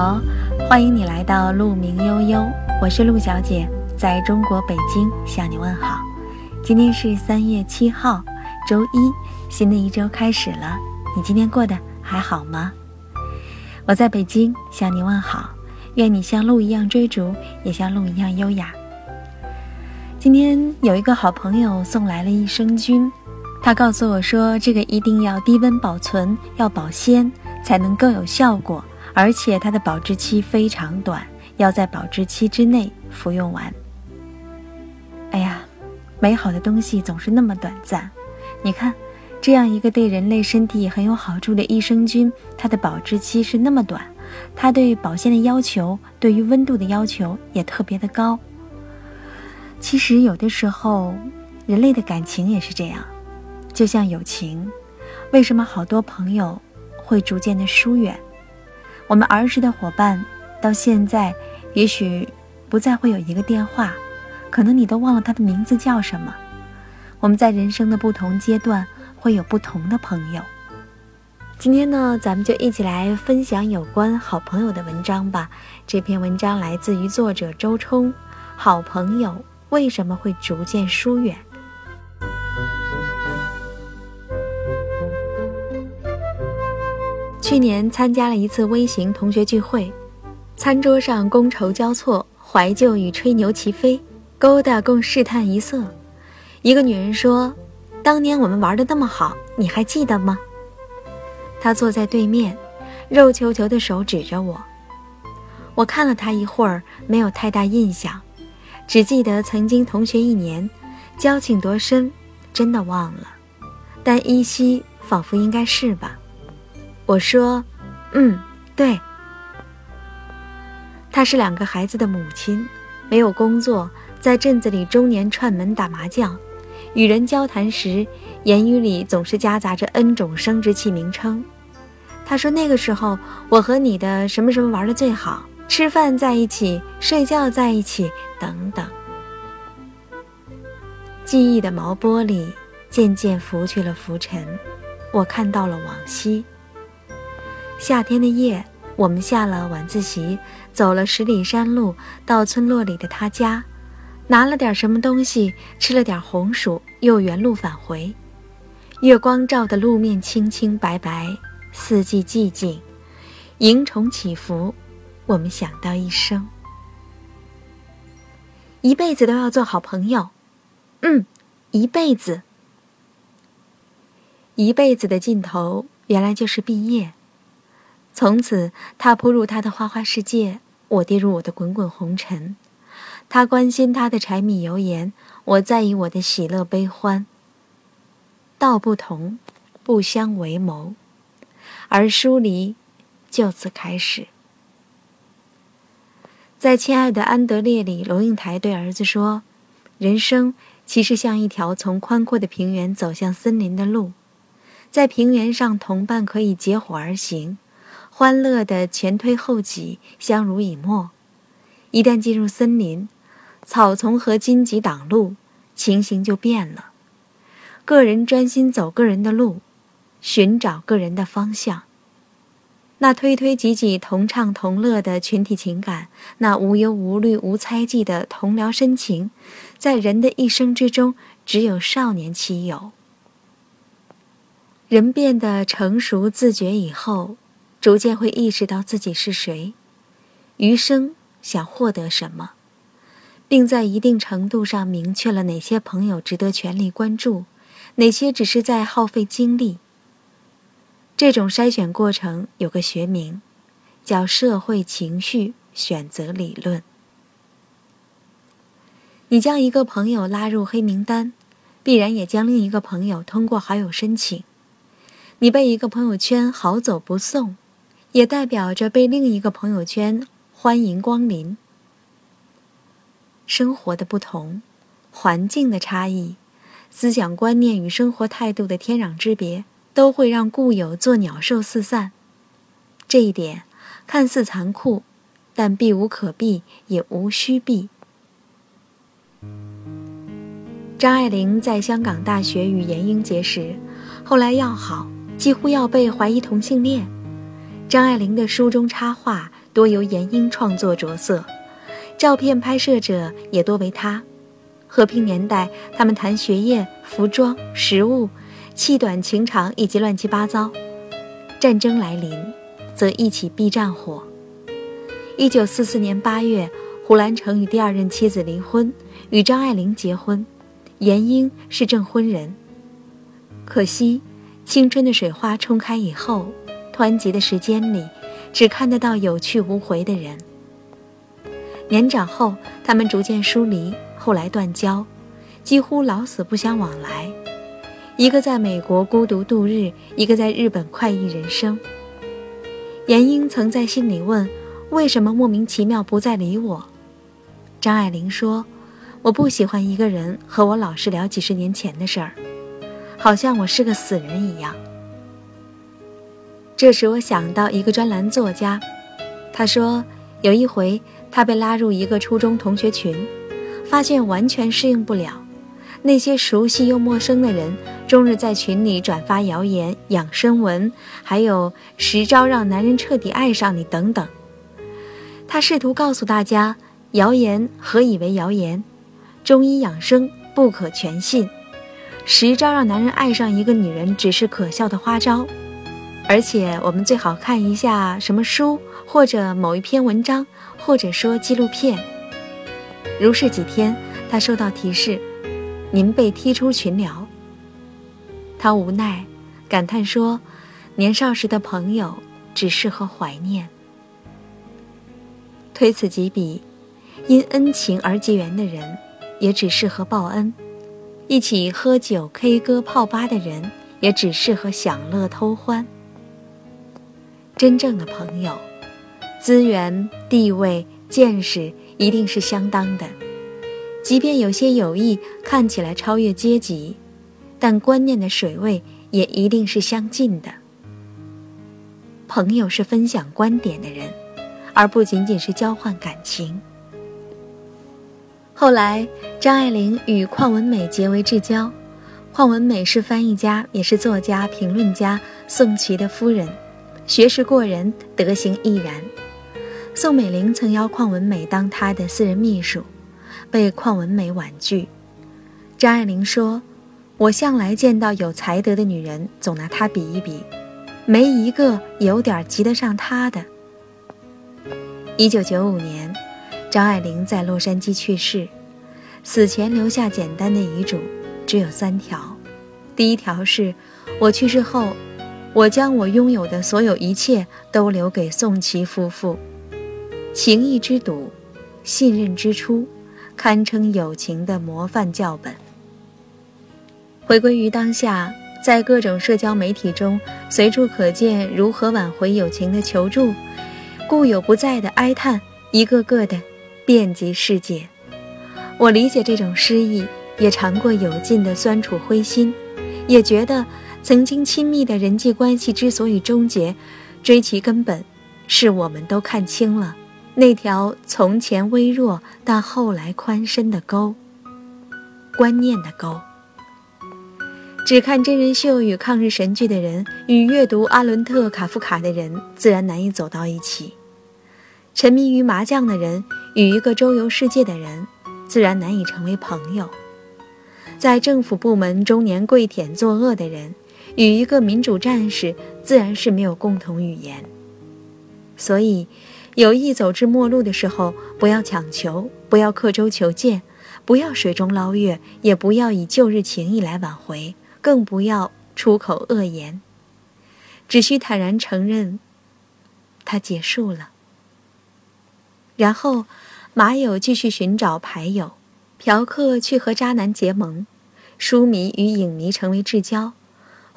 好，欢迎你来到鹿鸣悠悠，我是鹿小姐，在中国北京向你问好。今天是三月七号，周一，新的一周开始了，你今天过得还好吗？我在北京向你问好，愿你像鹿一样追逐，也像鹿一样优雅。今天有一个好朋友送来了益生菌，他告诉我说，这个一定要低温保存，要保鲜，才能更有效果。而且它的保质期非常短，要在保质期之内服用完。哎呀，美好的东西总是那么短暂。你看，这样一个对人类身体很有好处的益生菌，它的保质期是那么短，它对保鲜的要求，对于温度的要求也特别的高。其实有的时候，人类的感情也是这样，就像友情，为什么好多朋友会逐渐的疏远？我们儿时的伙伴，到现在也许不再会有一个电话，可能你都忘了他的名字叫什么。我们在人生的不同阶段会有不同的朋友。今天呢，咱们就一起来分享有关好朋友的文章吧。这篇文章来自于作者周冲，《好朋友为什么会逐渐疏远》。去年参加了一次微型同学聚会，餐桌上觥筹交错，怀旧与吹牛齐飞，勾搭共试探一色。一个女人说：“当年我们玩的那么好，你还记得吗？”他坐在对面，肉球球的手指着我。我看了他一会儿，没有太大印象，只记得曾经同学一年，交情多深，真的忘了，但依稀仿佛应该是吧。我说：“嗯，对。”她是两个孩子的母亲，没有工作，在镇子里终年串门打麻将。与人交谈时，言语里总是夹杂着 N 种生殖器名称。她说：“那个时候，我和你的什么什么玩的最好，吃饭在一起，睡觉在一起，等等。”记忆的毛玻璃渐渐拂去了浮尘，我看到了往昔。夏天的夜，我们下了晚自习，走了十里山路，到村落里的他家，拿了点什么东西，吃了点红薯，又原路返回。月光照的路面清清白白，四季寂静，萤虫起伏。我们想到一生，一辈子都要做好朋友。嗯，一辈子，一辈子的尽头，原来就是毕业。从此，他扑入他的花花世界，我跌入我的滚滚红尘。他关心他的柴米油盐，我在意我的喜乐悲欢。道不同，不相为谋，而疏离就此开始。在《亲爱的安德烈》里，龙应台对儿子说：“人生其实像一条从宽阔的平原走向森林的路，在平原上，同伴可以结伙而行。”欢乐的前推后挤，相濡以沫。一旦进入森林，草丛和荆棘挡路，情形就变了。个人专心走个人的路，寻找个人的方向。那推推挤挤、同唱同乐的群体情感，那无忧无虑、无猜忌的同僚深情，在人的一生之中，只有少年期有。人变得成熟自觉以后。逐渐会意识到自己是谁，余生想获得什么，并在一定程度上明确了哪些朋友值得全力关注，哪些只是在耗费精力。这种筛选过程有个学名，叫社会情绪选择理论。你将一个朋友拉入黑名单，必然也将另一个朋友通过好友申请。你被一个朋友圈好走不送。也代表着被另一个朋友圈欢迎光临。生活的不同，环境的差异，思想观念与生活态度的天壤之别，都会让故友做鸟兽四散。这一点看似残酷，但避无可避，也无需避。张爱玲在香港大学与严英结识，后来要好，几乎要被怀疑同性恋。张爱玲的书中插画多由闫英创作着色，照片拍摄者也多为他。和平年代，他们谈学业、服装、食物，气短情长以及乱七八糟；战争来临，则一起避战火。一九四四年八月，胡兰成与第二任妻子离婚，与张爱玲结婚，闫英是证婚人。可惜，青春的水花冲开以后，湍急的时间里，只看得到有去无回的人。年长后，他们逐渐疏离。后来断交，几乎老死不相往来。一个在美国孤独度日，一个在日本快意人生。闫英曾在信里问：“为什么莫名其妙不再理我？”张爱玲说：“我不喜欢一个人和我老是聊几十年前的事儿，好像我是个死人一样。”这使我想到一个专栏作家，他说有一回他被拉入一个初中同学群。发现完全适应不了，那些熟悉又陌生的人，终日在群里转发谣言、养生文，还有十招让男人彻底爱上你等等。他试图告诉大家，谣言何以为谣言？中医养生不可全信，十招让男人爱上一个女人只是可笑的花招，而且我们最好看一下什么书，或者某一篇文章，或者说纪录片。如是几天，他收到提示：“您被踢出群聊。”他无奈，感叹说：“年少时的朋友只适合怀念。”推此及彼，因恩情而结缘的人，也只适合报恩；一起喝酒、K 歌、泡吧的人，也只适合享乐偷欢。真正的朋友，资源、地位、见识。一定是相当的，即便有些友谊看起来超越阶级，但观念的水位也一定是相近的。朋友是分享观点的人，而不仅仅是交换感情。后来，张爱玲与邝文美结为至交。邝文美是翻译家，也是作家、评论家宋琦的夫人，学识过人，德行亦然。宋美龄曾邀邝文美当她的私人秘书，被邝文美婉拒。张爱玲说：“我向来见到有才德的女人，总拿她比一比，没一个有点及得上她的。”一九九五年，张爱玲在洛杉矶去世，死前留下简单的遗嘱，只有三条：第一条是，我去世后，我将我拥有的所有一切都留给宋琦夫妇。情谊之笃，信任之初，堪称友情的模范教本。回归于当下，在各种社交媒体中，随处可见如何挽回友情的求助，故友不在的哀叹，一个个的遍及世界。我理解这种失意，也尝过有尽的酸楚灰心，也觉得曾经亲密的人际关系之所以终结，追其根本，是我们都看清了。那条从前微弱但后来宽深的沟，观念的沟。只看真人秀与抗日神剧的人，与阅读阿伦特、卡夫卡的人，自然难以走到一起；沉迷于麻将的人，与一个周游世界的人，自然难以成为朋友；在政府部门终年跪舔作恶的人，与一个民主战士，自然是没有共同语言。所以。有意走至末路的时候，不要强求，不要刻舟求剑，不要水中捞月，也不要以旧日情谊来挽回，更不要出口恶言。只需坦然承认，它结束了。然后，马友继续寻找牌友，嫖客去和渣男结盟，书迷与影迷成为至交，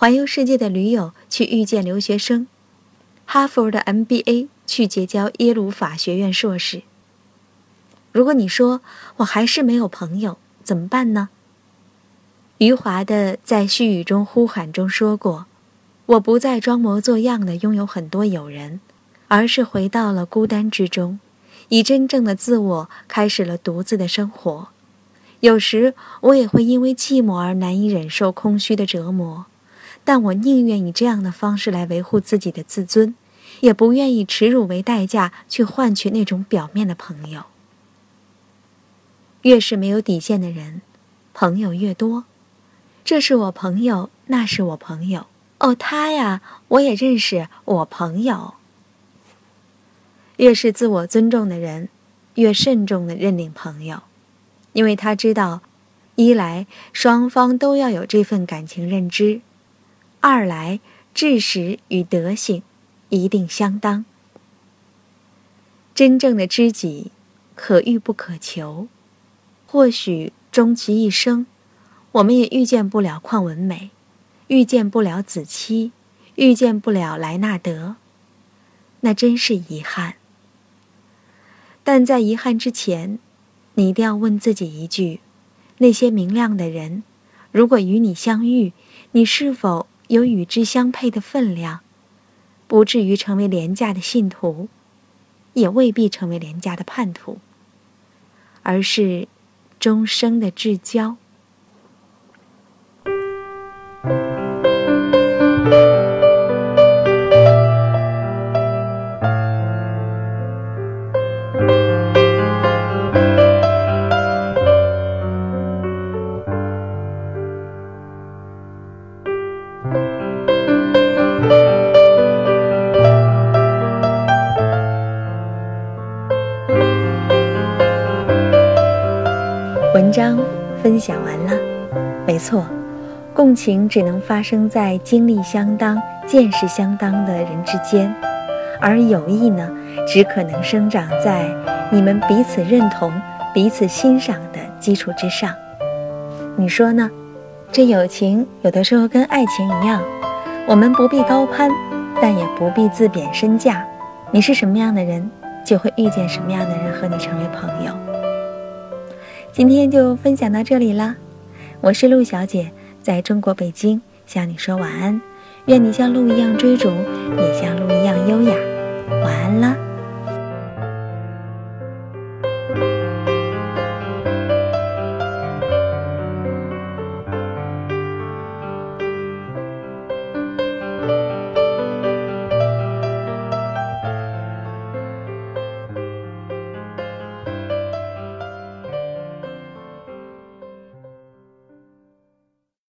环游世界的驴友去遇见留学生，哈佛的 MBA。去结交耶鲁法学院硕士。如果你说我还是没有朋友，怎么办呢？余华的在絮语中呼喊中说过：“我不再装模作样的拥有很多友人，而是回到了孤单之中，以真正的自我开始了独自的生活。有时我也会因为寂寞而难以忍受空虚的折磨，但我宁愿以这样的方式来维护自己的自尊。”也不愿意耻辱为代价去换取那种表面的朋友。越是没有底线的人，朋友越多。这是我朋友，那是我朋友。哦，他呀，我也认识，我朋友。越是自我尊重的人，越慎重的认领朋友，因为他知道，一来双方都要有这份感情认知，二来知识与德行一定相当。真正的知己，可遇不可求。或许终其一生，我们也遇见不了邝文美，遇见不了子期，遇见不了莱纳德，那真是遗憾。但在遗憾之前，你一定要问自己一句：那些明亮的人，如果与你相遇，你是否有与之相配的分量？不至于成为廉价的信徒，也未必成为廉价的叛徒，而是。终生的至交。分享完了，没错，共情只能发生在经历相当、见识相当的人之间，而友谊呢，只可能生长在你们彼此认同、彼此欣赏的基础之上。你说呢？这友情有的时候跟爱情一样，我们不必高攀，但也不必自贬身价。你是什么样的人，就会遇见什么样的人和你成为朋友。今天就分享到这里了，我是陆小姐，在中国北京向你说晚安，愿你像鹿一样追逐，也像鹿一样优雅，晚安。